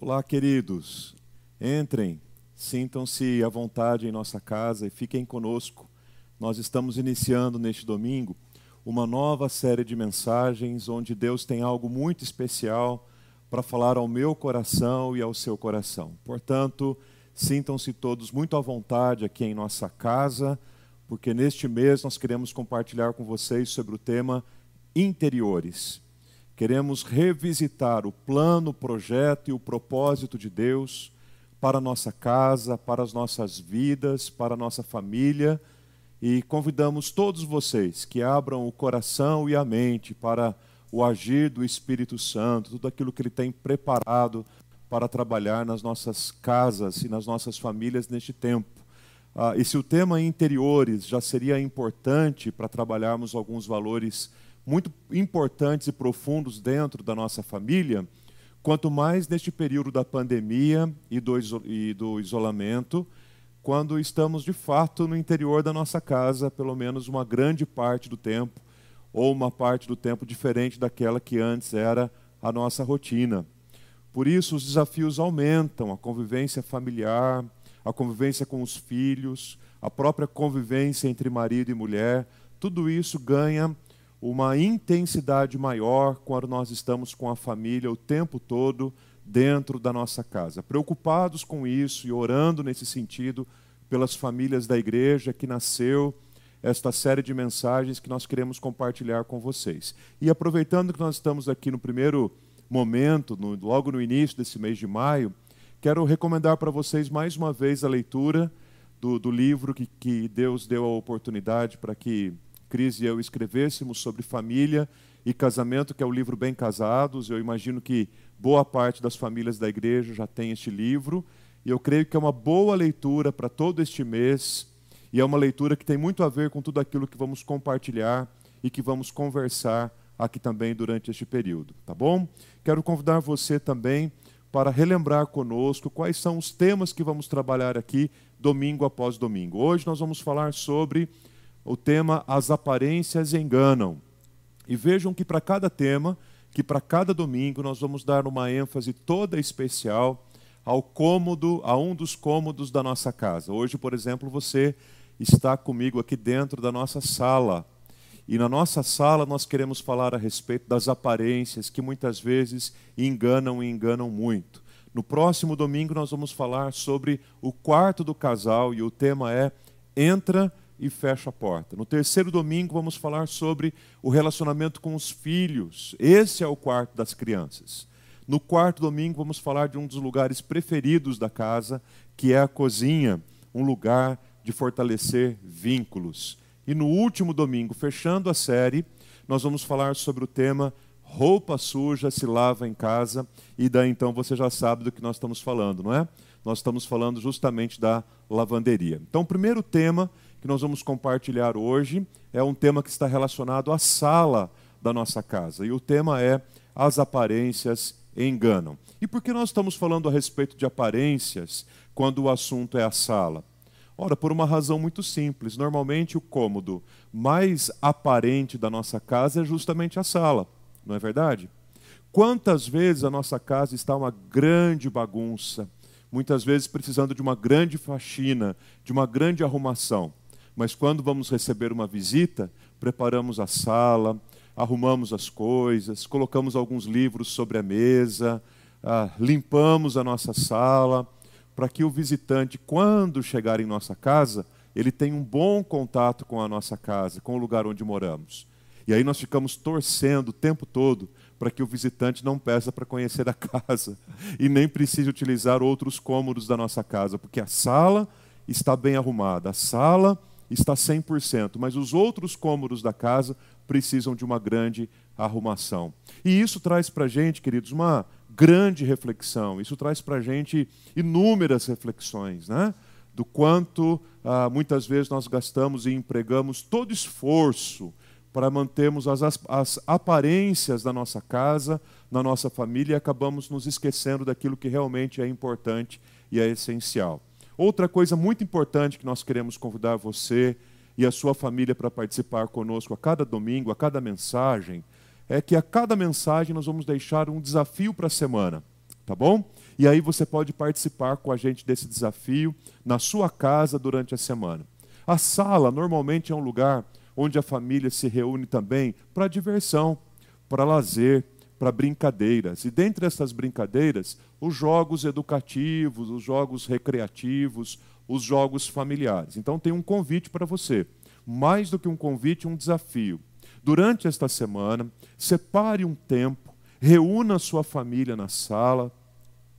Olá, queridos. Entrem, sintam-se à vontade em nossa casa e fiquem conosco. Nós estamos iniciando neste domingo uma nova série de mensagens onde Deus tem algo muito especial para falar ao meu coração e ao seu coração. Portanto, sintam-se todos muito à vontade aqui em nossa casa, porque neste mês nós queremos compartilhar com vocês sobre o tema interiores. Queremos revisitar o plano, o projeto e o propósito de Deus para a nossa casa, para as nossas vidas, para a nossa família. E convidamos todos vocês que abram o coração e a mente para o agir do Espírito Santo, tudo aquilo que Ele tem preparado para trabalhar nas nossas casas e nas nossas famílias neste tempo. Ah, e se o tema interiores já seria importante para trabalharmos alguns valores muito importantes e profundos dentro da nossa família, quanto mais neste período da pandemia e do, e do isolamento, quando estamos de fato no interior da nossa casa, pelo menos uma grande parte do tempo, ou uma parte do tempo diferente daquela que antes era a nossa rotina. Por isso, os desafios aumentam, a convivência familiar, a convivência com os filhos, a própria convivência entre marido e mulher, tudo isso ganha uma intensidade maior quando nós estamos com a família o tempo todo dentro da nossa casa. Preocupados com isso e orando nesse sentido pelas famílias da igreja que nasceu esta série de mensagens que nós queremos compartilhar com vocês. E aproveitando que nós estamos aqui no primeiro momento, no, logo no início desse mês de maio, quero recomendar para vocês mais uma vez a leitura do, do livro que, que Deus deu a oportunidade para que Cris e eu escrevêssemos sobre família e casamento, que é o livro Bem Casados. Eu imagino que boa parte das famílias da igreja já tem este livro. E eu creio que é uma boa leitura para todo este mês. E é uma leitura que tem muito a ver com tudo aquilo que vamos compartilhar e que vamos conversar aqui também durante este período, tá bom? Quero convidar você também para relembrar conosco quais são os temas que vamos trabalhar aqui domingo após domingo. Hoje nós vamos falar sobre o tema As Aparências Enganam. E vejam que para cada tema, que para cada domingo, nós vamos dar uma ênfase toda especial ao cômodo, a um dos cômodos da nossa casa. Hoje, por exemplo, você está comigo aqui dentro da nossa sala. E na nossa sala nós queremos falar a respeito das aparências que muitas vezes enganam e enganam muito. No próximo domingo nós vamos falar sobre o quarto do casal e o tema é Entra e fecha a porta. No terceiro domingo, vamos falar sobre o relacionamento com os filhos. Esse é o quarto das crianças. No quarto domingo, vamos falar de um dos lugares preferidos da casa, que é a cozinha, um lugar de fortalecer vínculos. E no último domingo, fechando a série, nós vamos falar sobre o tema roupa suja se lava em casa, e daí então você já sabe do que nós estamos falando, não é? Nós estamos falando justamente da lavanderia. Então, o primeiro tema que nós vamos compartilhar hoje é um tema que está relacionado à sala da nossa casa. E o tema é As aparências enganam. E por que nós estamos falando a respeito de aparências quando o assunto é a sala? Ora, por uma razão muito simples. Normalmente o cômodo mais aparente da nossa casa é justamente a sala, não é verdade? Quantas vezes a nossa casa está uma grande bagunça, muitas vezes precisando de uma grande faxina, de uma grande arrumação mas quando vamos receber uma visita, preparamos a sala, arrumamos as coisas, colocamos alguns livros sobre a mesa, ah, limpamos a nossa sala, para que o visitante, quando chegar em nossa casa, ele tenha um bom contato com a nossa casa, com o lugar onde moramos. E aí nós ficamos torcendo o tempo todo para que o visitante não peça para conhecer a casa e nem precise utilizar outros cômodos da nossa casa, porque a sala está bem arrumada, a sala está 100%, mas os outros cômodos da casa precisam de uma grande arrumação. E isso traz para a gente, queridos, uma grande reflexão, isso traz para a gente inúmeras reflexões, né? do quanto ah, muitas vezes nós gastamos e empregamos todo esforço para mantermos as, as aparências da nossa casa, na nossa família, e acabamos nos esquecendo daquilo que realmente é importante e é essencial. Outra coisa muito importante que nós queremos convidar você e a sua família para participar conosco a cada domingo, a cada mensagem, é que a cada mensagem nós vamos deixar um desafio para a semana, tá bom? E aí você pode participar com a gente desse desafio na sua casa durante a semana. A sala normalmente é um lugar onde a família se reúne também para diversão, para lazer, para brincadeiras. E dentre essas brincadeiras, os jogos educativos, os jogos recreativos, os jogos familiares. Então tem um convite para você. Mais do que um convite, um desafio. Durante esta semana, separe um tempo, reúna a sua família na sala,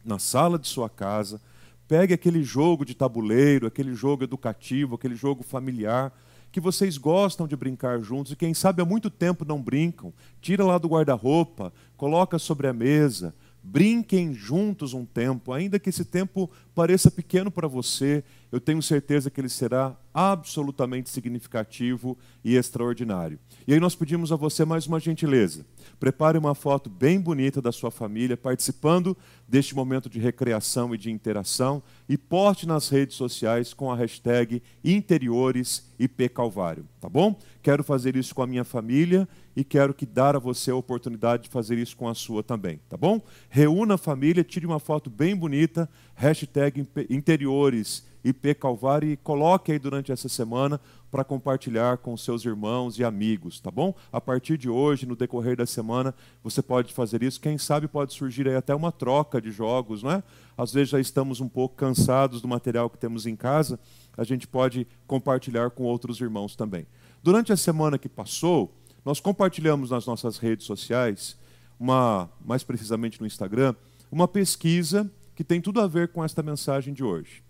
na sala de sua casa, pegue aquele jogo de tabuleiro, aquele jogo educativo, aquele jogo familiar, que vocês gostam de brincar juntos e quem sabe há muito tempo não brincam. Tira lá do guarda-roupa, coloca sobre a mesa, brinquem juntos um tempo, ainda que esse tempo pareça pequeno para você, eu tenho certeza que ele será absolutamente significativo e extraordinário. E aí nós pedimos a você mais uma gentileza. Prepare uma foto bem bonita da sua família participando deste momento de recreação e de interação e poste nas redes sociais com a hashtag InterioresIPCalvário, tá bom? Quero fazer isso com a minha família e quero que dar a você a oportunidade de fazer isso com a sua também, tá bom? Reúna a família, tire uma foto bem bonita, hashtag interiores IP Calvário e coloque aí durante essa semana para compartilhar com seus irmãos e amigos, tá bom? A partir de hoje, no decorrer da semana, você pode fazer isso. Quem sabe pode surgir aí até uma troca de jogos, não é? Às vezes já estamos um pouco cansados do material que temos em casa, a gente pode compartilhar com outros irmãos também. Durante a semana que passou, nós compartilhamos nas nossas redes sociais, uma, mais precisamente no Instagram, uma pesquisa que tem tudo a ver com esta mensagem de hoje.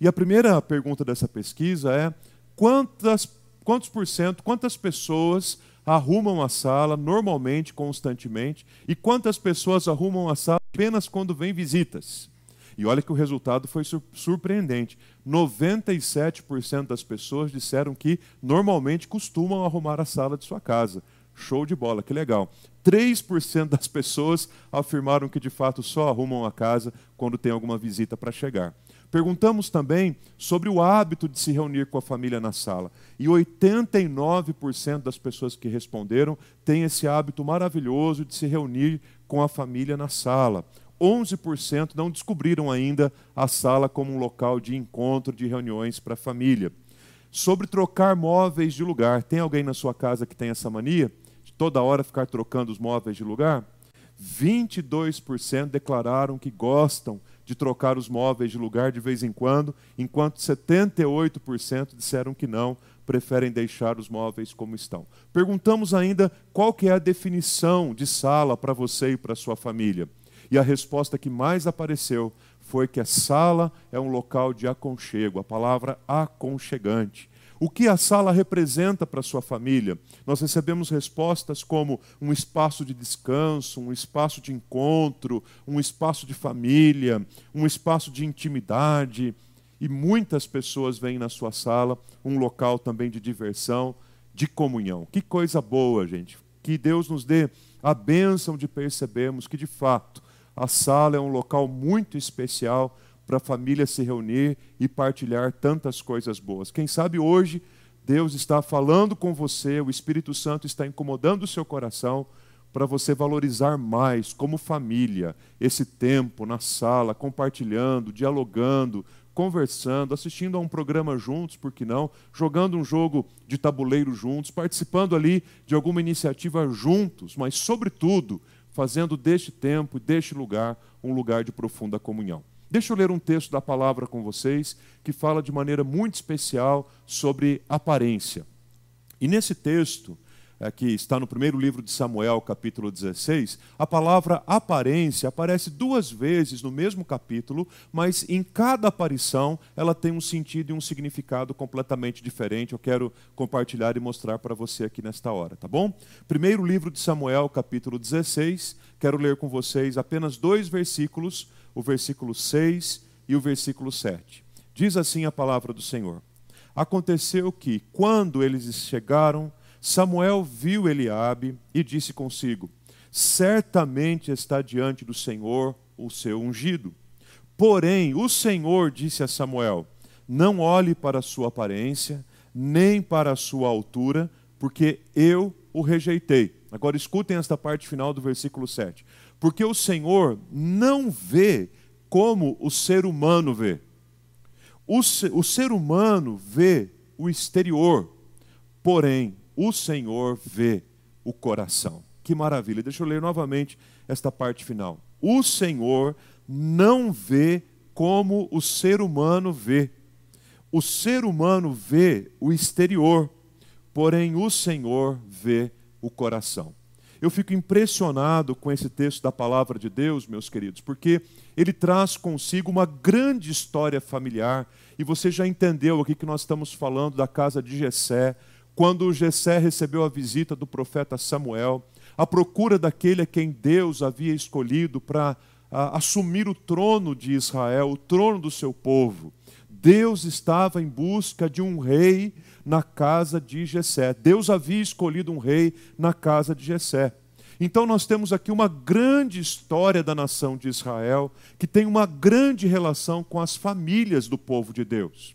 E a primeira pergunta dessa pesquisa é: quantas, quantos por cento, quantas pessoas arrumam a sala normalmente, constantemente, e quantas pessoas arrumam a sala apenas quando vêm visitas? E olha que o resultado foi surpreendente. 97% das pessoas disseram que normalmente costumam arrumar a sala de sua casa. Show de bola, que legal. 3% das pessoas afirmaram que de fato só arrumam a casa quando tem alguma visita para chegar. Perguntamos também sobre o hábito de se reunir com a família na sala. E 89% das pessoas que responderam têm esse hábito maravilhoso de se reunir com a família na sala. 11% não descobriram ainda a sala como um local de encontro, de reuniões para a família. Sobre trocar móveis de lugar. Tem alguém na sua casa que tem essa mania? De toda hora ficar trocando os móveis de lugar? 22% declararam que gostam de trocar os móveis de lugar de vez em quando, enquanto 78% disseram que não, preferem deixar os móveis como estão. Perguntamos ainda qual que é a definição de sala para você e para sua família. E a resposta que mais apareceu foi que a sala é um local de aconchego, a palavra aconchegante. O que a sala representa para sua família? Nós recebemos respostas como um espaço de descanso, um espaço de encontro, um espaço de família, um espaço de intimidade. E muitas pessoas veem na sua sala um local também de diversão, de comunhão. Que coisa boa, gente. Que Deus nos dê a bênção de percebermos que, de fato, a sala é um local muito especial para a família se reunir e partilhar tantas coisas boas. Quem sabe hoje Deus está falando com você, o Espírito Santo está incomodando o seu coração para você valorizar mais, como família, esse tempo na sala, compartilhando, dialogando, conversando, assistindo a um programa juntos, por que não? Jogando um jogo de tabuleiro juntos, participando ali de alguma iniciativa juntos, mas, sobretudo, fazendo deste tempo e deste lugar um lugar de profunda comunhão. Deixa eu ler um texto da palavra com vocês que fala de maneira muito especial sobre aparência. E nesse texto, é, que está no primeiro livro de Samuel, capítulo 16, a palavra aparência aparece duas vezes no mesmo capítulo, mas em cada aparição ela tem um sentido e um significado completamente diferente. Eu quero compartilhar e mostrar para você aqui nesta hora, tá bom? Primeiro livro de Samuel, capítulo 16, quero ler com vocês apenas dois versículos o versículo 6 e o versículo 7. Diz assim a palavra do Senhor: Aconteceu que, quando eles chegaram, Samuel viu Eliabe e disse consigo: Certamente está diante do Senhor o seu ungido. Porém, o Senhor disse a Samuel: Não olhe para a sua aparência, nem para a sua altura, porque eu o rejeitei. Agora escutem esta parte final do versículo 7 porque o Senhor não vê como o ser humano vê. O, o ser humano vê o exterior, porém, o Senhor vê o coração. Que maravilha. Deixa eu ler novamente esta parte final. O Senhor não vê como o ser humano vê. O ser humano vê o exterior, porém o Senhor vê o coração. Eu fico impressionado com esse texto da palavra de Deus, meus queridos, porque ele traz consigo uma grande história familiar, e você já entendeu aqui que nós estamos falando da casa de Jessé, quando Jessé recebeu a visita do profeta Samuel, à procura daquele a quem Deus havia escolhido para assumir o trono de Israel, o trono do seu povo. Deus estava em busca de um rei na casa de Jessé. Deus havia escolhido um rei na casa de Jessé. Então nós temos aqui uma grande história da nação de Israel, que tem uma grande relação com as famílias do povo de Deus.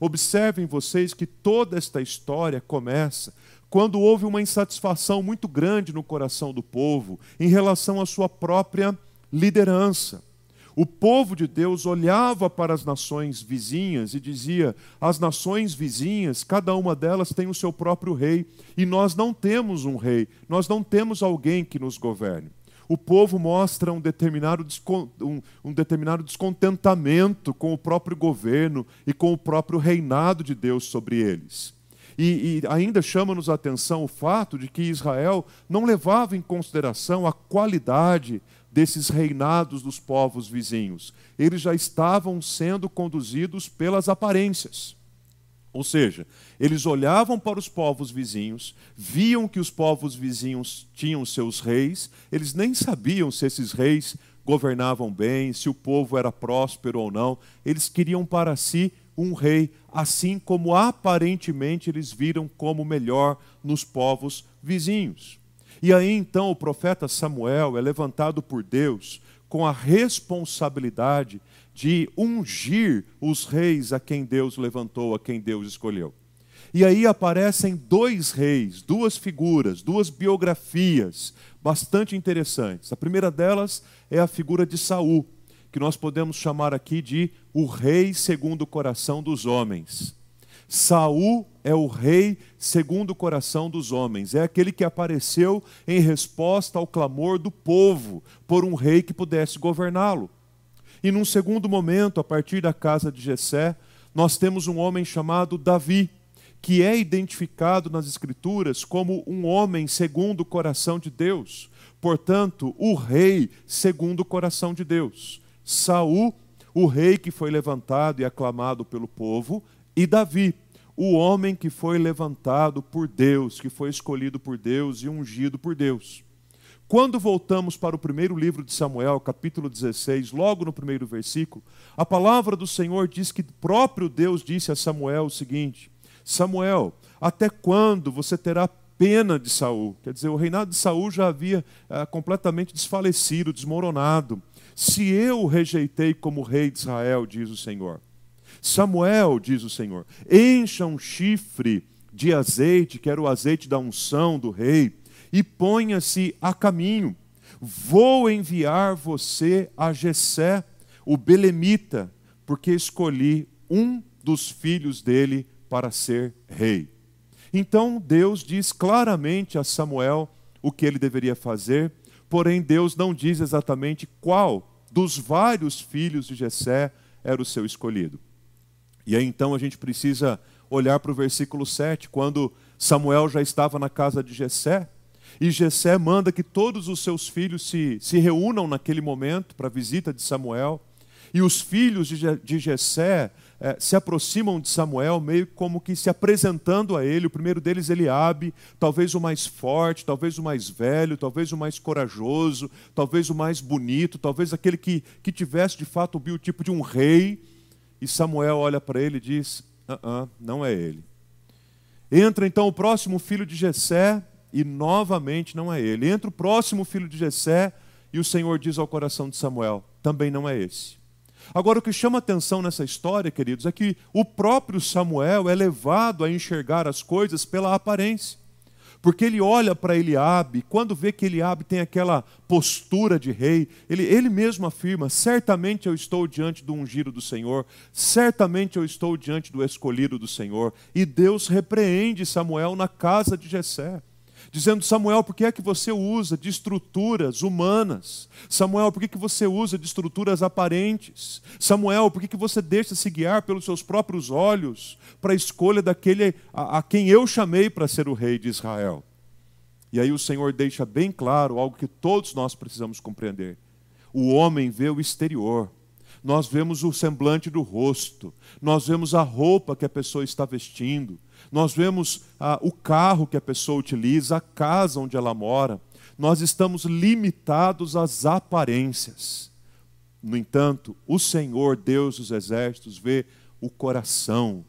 Observem vocês que toda esta história começa quando houve uma insatisfação muito grande no coração do povo em relação à sua própria liderança. O povo de Deus olhava para as nações vizinhas e dizia: as nações vizinhas, cada uma delas tem o seu próprio rei, e nós não temos um rei, nós não temos alguém que nos governe. O povo mostra um determinado, um, um determinado descontentamento com o próprio governo e com o próprio reinado de Deus sobre eles. E, e, ainda chama-nos a atenção o fato de que Israel não levava em consideração a qualidade desses reinados dos povos vizinhos. Eles já estavam sendo conduzidos pelas aparências. Ou seja, eles olhavam para os povos vizinhos, viam que os povos vizinhos tinham seus reis, eles nem sabiam se esses reis governavam bem, se o povo era próspero ou não, eles queriam para si um rei, assim como aparentemente eles viram como melhor nos povos vizinhos. E aí então o profeta Samuel é levantado por Deus com a responsabilidade de ungir os reis a quem Deus levantou, a quem Deus escolheu. E aí aparecem dois reis, duas figuras, duas biografias bastante interessantes. A primeira delas é a figura de Saul, que nós podemos chamar aqui de o rei segundo o coração dos homens. Saul é o rei segundo o coração dos homens, é aquele que apareceu em resposta ao clamor do povo por um rei que pudesse governá-lo. E num segundo momento, a partir da casa de Jessé, nós temos um homem chamado Davi, que é identificado nas escrituras como um homem segundo o coração de Deus. Portanto, o rei segundo o coração de Deus. Saul, o rei que foi levantado e aclamado pelo povo, e Davi, o homem que foi levantado por Deus, que foi escolhido por Deus e ungido por Deus. Quando voltamos para o primeiro livro de Samuel, capítulo 16, logo no primeiro versículo, a palavra do Senhor diz que próprio Deus disse a Samuel o seguinte: Samuel, até quando você terá pena de Saul? Quer dizer, o reinado de Saul já havia ah, completamente desfalecido, desmoronado. Se eu o rejeitei como rei de Israel, diz o Senhor. Samuel, diz o Senhor, encha um chifre de azeite, que era o azeite da unção do rei, e ponha-se a caminho. Vou enviar você a Jessé, o belemita, porque escolhi um dos filhos dele para ser rei. Então Deus diz claramente a Samuel o que ele deveria fazer, porém Deus não diz exatamente qual dos vários filhos de Jessé era o seu escolhido. E aí então a gente precisa olhar para o versículo 7, quando Samuel já estava na casa de Jessé, e Jessé manda que todos os seus filhos se, se reúnam naquele momento para a visita de Samuel. E os filhos de, de Jessé eh, se aproximam de Samuel, meio como que se apresentando a ele. O primeiro deles, Eliabe, talvez o mais forte, talvez o mais velho, talvez o mais corajoso, talvez o mais bonito, talvez aquele que, que tivesse de fato o biotipo de um rei. E Samuel olha para ele e diz: uh -uh, não é ele. Entra então o próximo filho de Jessé e novamente não é ele. Entra o próximo filho de Jessé e o Senhor diz ao coração de Samuel: também não é esse. Agora, o que chama atenção nessa história, queridos, é que o próprio Samuel é levado a enxergar as coisas pela aparência. porque ele olha para Eliabe, quando vê que Eliabe tem aquela postura de rei, ele, ele mesmo afirma: certamente eu estou diante do ungido do Senhor, certamente eu estou diante do escolhido do Senhor. E Deus repreende Samuel na casa de Jessé dizendo: Samuel, por que é que você usa de estruturas humanas? Samuel, por que, que você usa de estruturas aparentes? Samuel, por que, que você deixa se guiar pelos seus próprios olhos para a escolha daquele a, a quem eu chamei para ser o rei de Israel? E aí o Senhor deixa bem claro algo que todos nós precisamos compreender. O homem vê o exterior, nós vemos o semblante do rosto, nós vemos a roupa que a pessoa está vestindo, nós vemos ah, o carro que a pessoa utiliza, a casa onde ela mora. Nós estamos limitados às aparências. No entanto, o Senhor, Deus dos exércitos, vê o coração,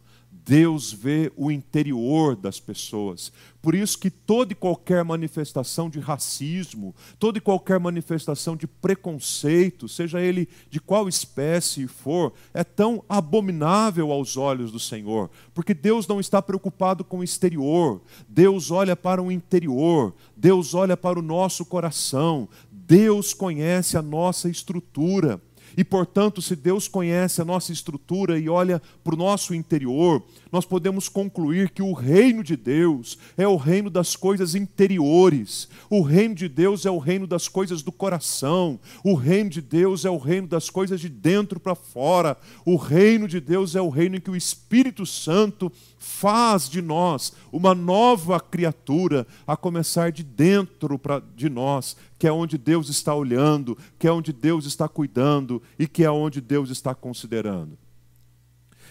Deus vê o interior das pessoas. Por isso que toda e qualquer manifestação de racismo, toda e qualquer manifestação de preconceito, seja ele de qual espécie for, é tão abominável aos olhos do Senhor, porque Deus não está preocupado com o exterior, Deus olha para o interior, Deus olha para o nosso coração, Deus conhece a nossa estrutura. E, portanto, se Deus conhece a nossa estrutura e olha para o nosso interior, nós podemos concluir que o reino de Deus é o reino das coisas interiores. O reino de Deus é o reino das coisas do coração. O reino de Deus é o reino das coisas de dentro para fora. O reino de Deus é o reino em que o Espírito Santo faz de nós uma nova criatura, a começar de dentro pra, de nós, que é onde Deus está olhando, que é onde Deus está cuidando e que é onde Deus está considerando.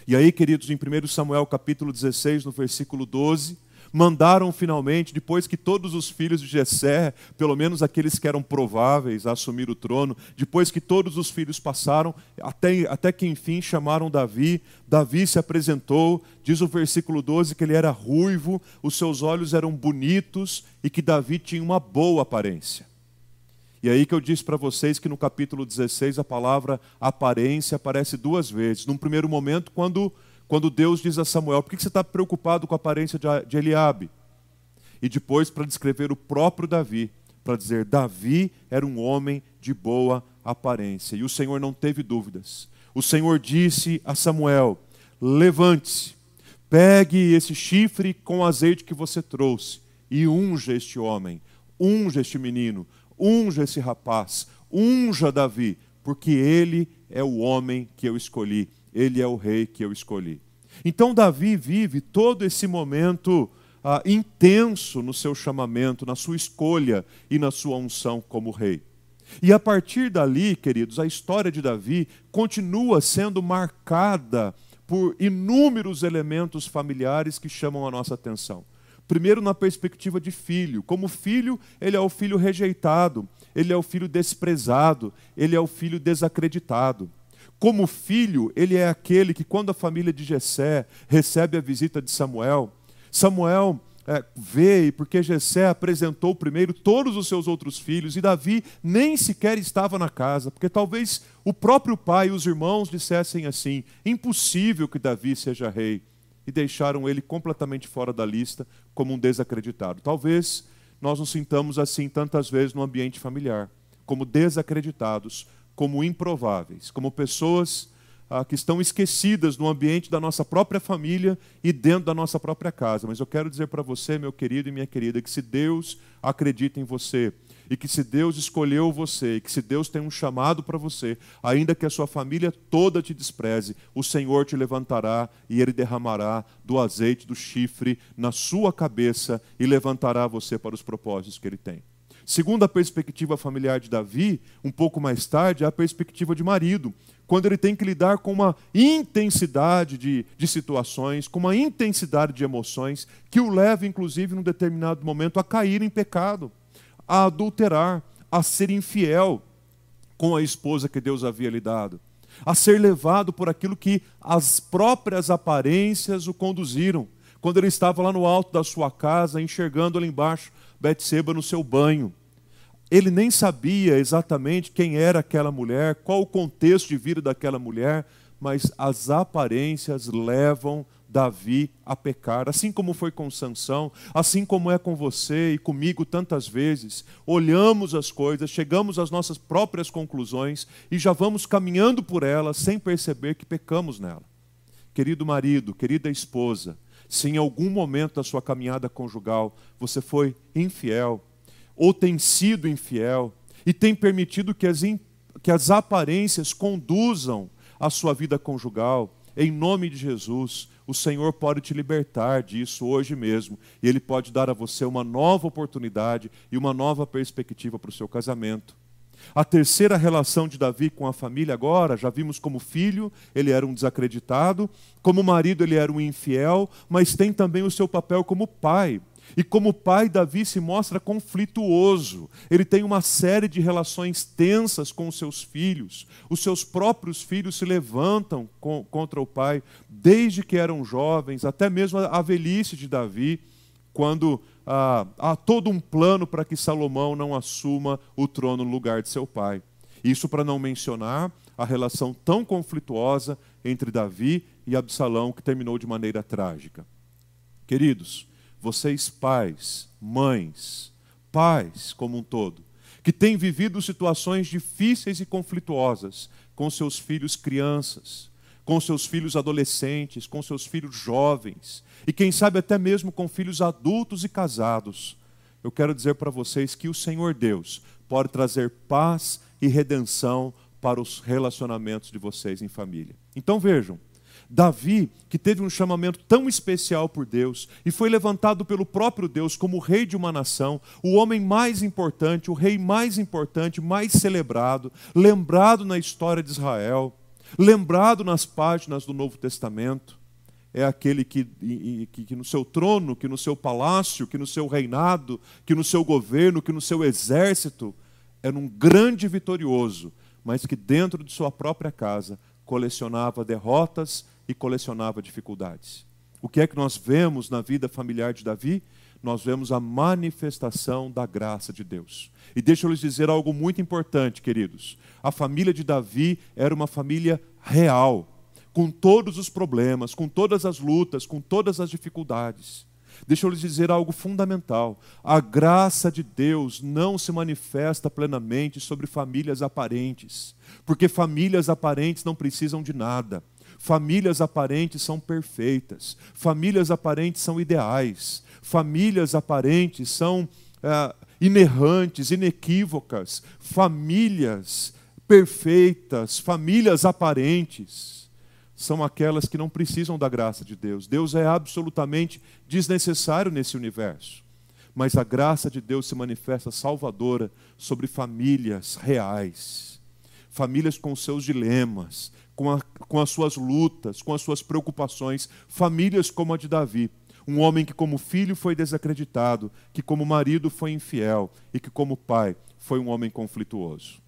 E aí, queridos, em 1 Samuel capítulo 16, no versículo 12, mandaram finalmente, depois que todos os filhos de Jessé, pelo menos aqueles que eram prováveis a assumir o trono, depois que todos os filhos passaram, até, até que enfim chamaram Davi, Davi se apresentou, diz o versículo 12 que ele era ruivo, os seus olhos eram bonitos e que Davi tinha uma boa aparência. E aí que eu disse para vocês que no capítulo 16 a palavra aparência aparece duas vezes. Num primeiro momento, quando, quando Deus diz a Samuel: por que você está preocupado com a aparência de Eliabe? E depois para descrever o próprio Davi, para dizer: Davi era um homem de boa aparência. E o Senhor não teve dúvidas. O Senhor disse a Samuel: levante-se, pegue esse chifre com azeite que você trouxe e unja este homem, unja este menino, unja esse rapaz, unja Davi, porque ele é o homem que eu escolhi, ele é o rei que eu escolhi. Então, Davi vive todo esse momento ah, intenso no seu chamamento, na sua escolha e na sua unção como rei. E a partir dali, queridos, a história de Davi continua sendo marcada por inúmeros elementos familiares que chamam a nossa atenção. Primeiro, na perspectiva de filho. Como filho, ele é o filho rejeitado, ele é o filho desprezado, ele é o filho desacreditado. Como filho, ele é aquele que, quando a família de Jessé recebe a visita de Samuel, Samuel é, vê, porque Jessé apresentou primeiro todos os seus outros filhos, e Davi nem sequer estava na casa, porque talvez o próprio pai e os irmãos dissessem assim: impossível que Davi seja rei e deixaram ele completamente fora da lista como um desacreditado. Talvez nós nos sintamos assim tantas vezes no ambiente familiar, como desacreditados, como improváveis, como pessoas ah, que estão esquecidas no ambiente da nossa própria família e dentro da nossa própria casa. Mas eu quero dizer para você, meu querido e minha querida, que se Deus acredita em você, e que se Deus escolheu você, e que se Deus tem um chamado para você, ainda que a sua família toda te despreze, o Senhor te levantará e ele derramará do azeite do chifre na sua cabeça e levantará você para os propósitos que ele tem. Segundo a perspectiva familiar de Davi, um pouco mais tarde, é a perspectiva de marido, quando ele tem que lidar com uma intensidade de, de situações, com uma intensidade de emoções, que o leva, inclusive, num determinado momento, a cair em pecado a adulterar, a ser infiel com a esposa que Deus havia lhe dado, a ser levado por aquilo que as próprias aparências o conduziram. Quando ele estava lá no alto da sua casa, enxergando ali embaixo Betseba no seu banho, ele nem sabia exatamente quem era aquela mulher, qual o contexto de vida daquela mulher, mas as aparências levam Davi a pecar, assim como foi com Sansão, assim como é com você e comigo tantas vezes. Olhamos as coisas, chegamos às nossas próprias conclusões e já vamos caminhando por elas sem perceber que pecamos nela. Querido marido, querida esposa, se em algum momento da sua caminhada conjugal você foi infiel, ou tem sido infiel, e tem permitido que as, que as aparências conduzam a sua vida conjugal, em nome de Jesus, o Senhor pode te libertar disso hoje mesmo. E Ele pode dar a você uma nova oportunidade e uma nova perspectiva para o seu casamento. A terceira relação de Davi com a família agora, já vimos como filho, ele era um desacreditado, como marido, ele era um infiel, mas tem também o seu papel como pai. E como pai, Davi se mostra conflituoso. Ele tem uma série de relações tensas com os seus filhos. Os seus próprios filhos se levantam contra o pai, desde que eram jovens, até mesmo a velhice de Davi, quando ah, há todo um plano para que Salomão não assuma o trono no lugar de seu pai. Isso para não mencionar a relação tão conflituosa entre Davi e Absalão, que terminou de maneira trágica. Queridos, vocês pais, mães, pais como um todo, que têm vivido situações difíceis e conflituosas com seus filhos crianças, com seus filhos adolescentes, com seus filhos jovens, e quem sabe até mesmo com filhos adultos e casados. Eu quero dizer para vocês que o Senhor Deus pode trazer paz e redenção para os relacionamentos de vocês em família. Então vejam, Davi, que teve um chamamento tão especial por Deus e foi levantado pelo próprio Deus como rei de uma nação, o homem mais importante, o rei mais importante, mais celebrado, lembrado na história de Israel, lembrado nas páginas do Novo Testamento, é aquele que, que, no seu trono, que no seu palácio, que no seu reinado, que no seu governo, que no seu exército, era um grande vitorioso, mas que dentro de sua própria casa colecionava derrotas e colecionava dificuldades. O que é que nós vemos na vida familiar de Davi? Nós vemos a manifestação da graça de Deus. E deixa eu lhes dizer algo muito importante, queridos. A família de Davi era uma família real, com todos os problemas, com todas as lutas, com todas as dificuldades. Deixa eu lhes dizer algo fundamental. A graça de Deus não se manifesta plenamente sobre famílias aparentes, porque famílias aparentes não precisam de nada. Famílias aparentes são perfeitas, famílias aparentes são ideais, famílias aparentes são é, inerrantes, inequívocas, famílias perfeitas, famílias aparentes são aquelas que não precisam da graça de Deus. Deus é absolutamente desnecessário nesse universo. Mas a graça de Deus se manifesta salvadora sobre famílias reais, famílias com seus dilemas, com, a, com as suas lutas, com as suas preocupações, famílias como a de Davi. Um homem que, como filho, foi desacreditado, que, como marido, foi infiel e que, como pai, foi um homem conflituoso.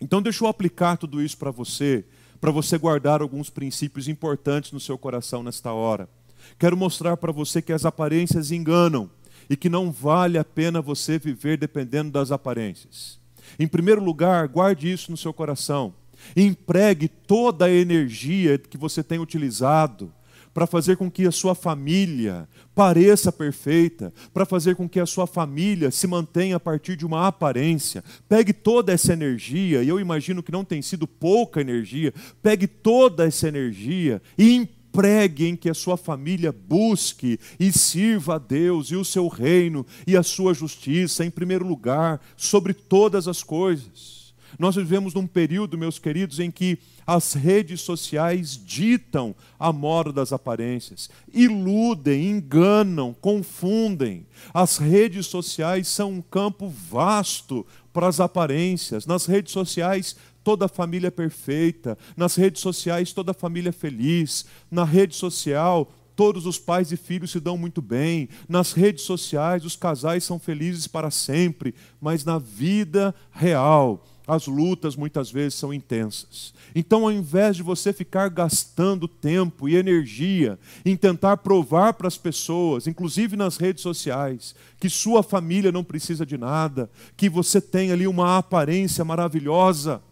Então, deixa eu aplicar tudo isso para você, para você guardar alguns princípios importantes no seu coração nesta hora. Quero mostrar para você que as aparências enganam e que não vale a pena você viver dependendo das aparências. Em primeiro lugar, guarde isso no seu coração. Empregue toda a energia que você tem utilizado para fazer com que a sua família pareça perfeita, para fazer com que a sua família se mantenha a partir de uma aparência. Pegue toda essa energia, e eu imagino que não tem sido pouca energia, pegue toda essa energia e empregue em que a sua família busque e sirva a Deus e o seu reino e a sua justiça em primeiro lugar, sobre todas as coisas. Nós vivemos num período, meus queridos, em que as redes sociais ditam a moda das aparências, iludem, enganam, confundem. As redes sociais são um campo vasto para as aparências. Nas redes sociais, toda família é perfeita. Nas redes sociais, toda família é feliz. Na rede social, todos os pais e filhos se dão muito bem. Nas redes sociais, os casais são felizes para sempre. Mas na vida real, as lutas muitas vezes são intensas. Então, ao invés de você ficar gastando tempo e energia em tentar provar para as pessoas, inclusive nas redes sociais, que sua família não precisa de nada, que você tem ali uma aparência maravilhosa,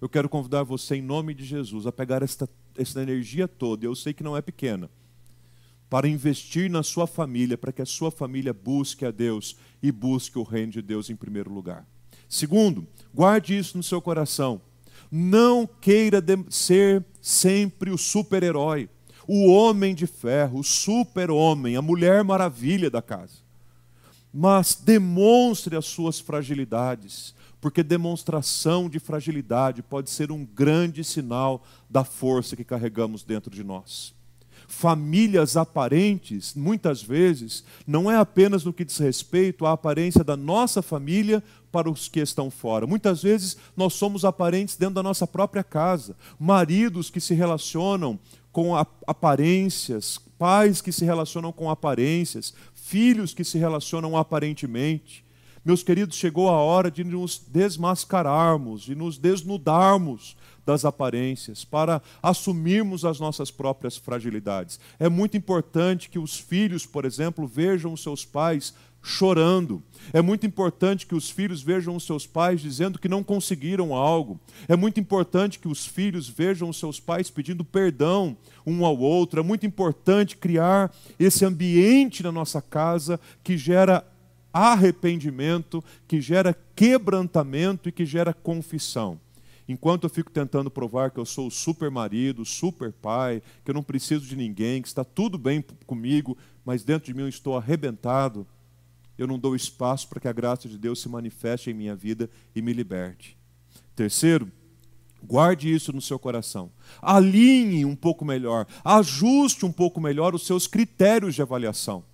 eu quero convidar você, em nome de Jesus, a pegar esta essa energia toda, eu sei que não é pequena, para investir na sua família, para que a sua família busque a Deus e busque o reino de Deus em primeiro lugar. Segundo, guarde isso no seu coração. Não queira ser sempre o super-herói, o homem de ferro, o super-homem, a mulher maravilha da casa. Mas demonstre as suas fragilidades, porque demonstração de fragilidade pode ser um grande sinal da força que carregamos dentro de nós famílias aparentes, muitas vezes, não é apenas no que diz respeito à aparência da nossa família para os que estão fora. Muitas vezes nós somos aparentes dentro da nossa própria casa. Maridos que se relacionam com aparências, pais que se relacionam com aparências, filhos que se relacionam aparentemente. Meus queridos, chegou a hora de nos desmascararmos, de nos desnudarmos das aparências, para assumirmos as nossas próprias fragilidades. É muito importante que os filhos, por exemplo, vejam os seus pais chorando. É muito importante que os filhos vejam os seus pais dizendo que não conseguiram algo. É muito importante que os filhos vejam os seus pais pedindo perdão um ao outro. É muito importante criar esse ambiente na nossa casa que gera arrependimento, que gera quebrantamento e que gera confissão. Enquanto eu fico tentando provar que eu sou o super marido, super pai, que eu não preciso de ninguém, que está tudo bem comigo, mas dentro de mim eu estou arrebentado, eu não dou espaço para que a graça de Deus se manifeste em minha vida e me liberte. Terceiro, guarde isso no seu coração. Alinhe um pouco melhor, ajuste um pouco melhor os seus critérios de avaliação.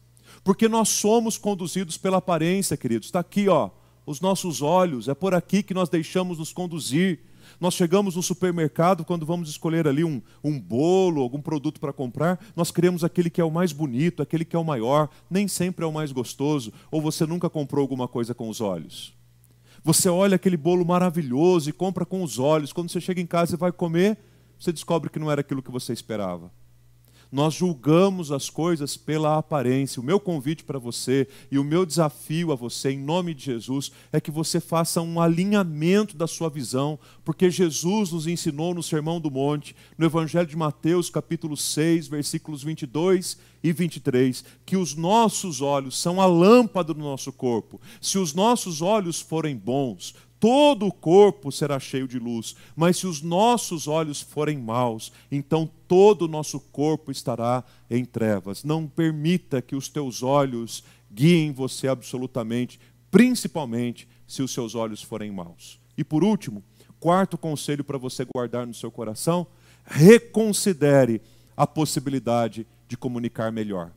Porque nós somos conduzidos pela aparência, queridos. Está aqui, ó, os nossos olhos, é por aqui que nós deixamos nos conduzir. Nós chegamos no supermercado, quando vamos escolher ali um, um bolo, algum produto para comprar, nós queremos aquele que é o mais bonito, aquele que é o maior, nem sempre é o mais gostoso. Ou você nunca comprou alguma coisa com os olhos? Você olha aquele bolo maravilhoso e compra com os olhos. Quando você chega em casa e vai comer, você descobre que não era aquilo que você esperava nós julgamos as coisas pela aparência. O meu convite para você e o meu desafio a você, em nome de Jesus, é que você faça um alinhamento da sua visão, porque Jesus nos ensinou no Sermão do Monte, no Evangelho de Mateus, capítulo 6, versículos 22 e 23, que os nossos olhos são a lâmpada do nosso corpo. Se os nossos olhos forem bons, todo o corpo será cheio de luz. Mas se os nossos olhos forem maus, então todo o nosso corpo estará em trevas. Não permita que os teus olhos guiem você absolutamente, principalmente se os seus olhos forem maus. E por último, quarto conselho para você guardar no seu coração: reconsidere a possibilidade de comunicar melhor.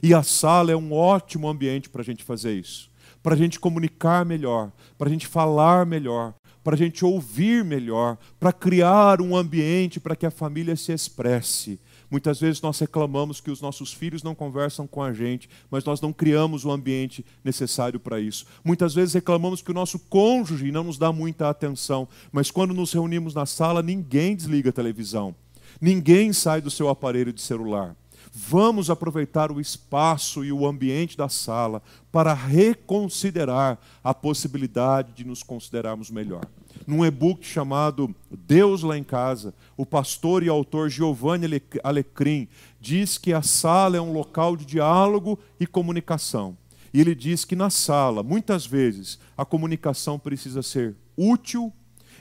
E a sala é um ótimo ambiente para a gente fazer isso para a gente comunicar melhor, para a gente falar melhor, para a gente ouvir melhor, para criar um ambiente para que a família se expresse. Muitas vezes nós reclamamos que os nossos filhos não conversam com a gente, mas nós não criamos o ambiente necessário para isso. Muitas vezes reclamamos que o nosso cônjuge não nos dá muita atenção, mas quando nos reunimos na sala, ninguém desliga a televisão, ninguém sai do seu aparelho de celular. Vamos aproveitar o espaço e o ambiente da sala para reconsiderar a possibilidade de nos considerarmos melhor. Num e-book chamado Deus lá em casa, o pastor e autor Giovanni Alecrim diz que a sala é um local de diálogo e comunicação. E ele diz que na sala, muitas vezes, a comunicação precisa ser útil,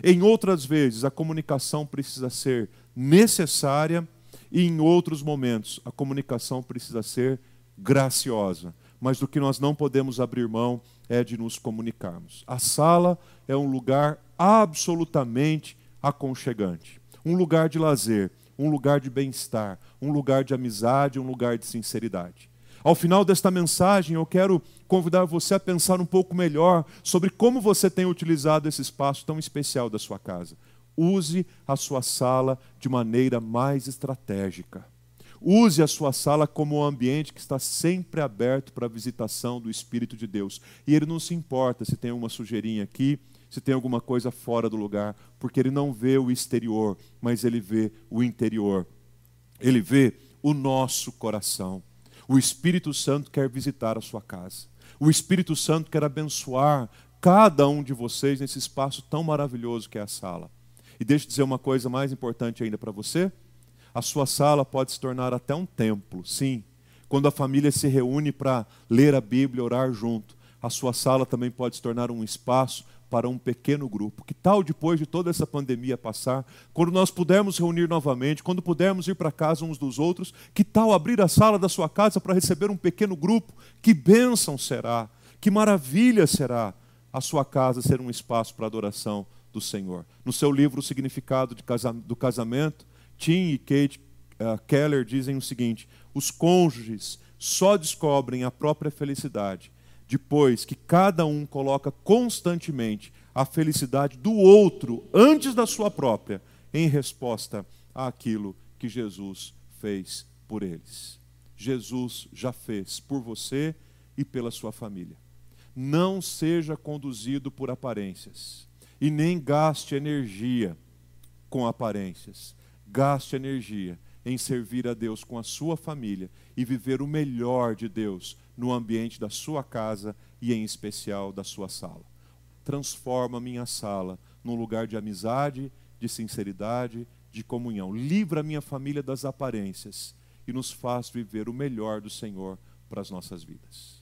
em outras vezes, a comunicação precisa ser necessária e em outros momentos, a comunicação precisa ser graciosa. Mas do que nós não podemos abrir mão é de nos comunicarmos. A sala é um lugar absolutamente aconchegante, um lugar de lazer, um lugar de bem-estar, um lugar de amizade, um lugar de sinceridade. Ao final desta mensagem, eu quero convidar você a pensar um pouco melhor sobre como você tem utilizado esse espaço tão especial da sua casa. Use a sua sala de maneira mais estratégica. Use a sua sala como um ambiente que está sempre aberto para a visitação do Espírito de Deus. E ele não se importa se tem uma sujeirinha aqui, se tem alguma coisa fora do lugar, porque ele não vê o exterior, mas ele vê o interior. Ele vê o nosso coração. O Espírito Santo quer visitar a sua casa. O Espírito Santo quer abençoar cada um de vocês nesse espaço tão maravilhoso que é a sala. E deixa eu dizer uma coisa mais importante ainda para você. A sua sala pode se tornar até um templo, sim. Quando a família se reúne para ler a Bíblia, orar junto, a sua sala também pode se tornar um espaço para um pequeno grupo. Que tal depois de toda essa pandemia passar, quando nós pudermos reunir novamente, quando pudermos ir para casa uns dos outros, que tal abrir a sala da sua casa para receber um pequeno grupo? Que bênção será, que maravilha será a sua casa ser um espaço para adoração do Senhor. No seu livro O Significado do Casamento, Tim e Kate uh, Keller dizem o seguinte: os cônjuges só descobrem a própria felicidade depois que cada um coloca constantemente a felicidade do outro antes da sua própria, em resposta àquilo que Jesus fez por eles. Jesus já fez por você e pela sua família. Não seja conduzido por aparências e nem gaste energia com aparências. Gaste energia em servir a Deus com a sua família e viver o melhor de Deus no ambiente da sua casa e, em especial, da sua sala. Transforma minha sala num lugar de amizade, de sinceridade, de comunhão. Livra minha família das aparências e nos faz viver o melhor do Senhor para as nossas vidas.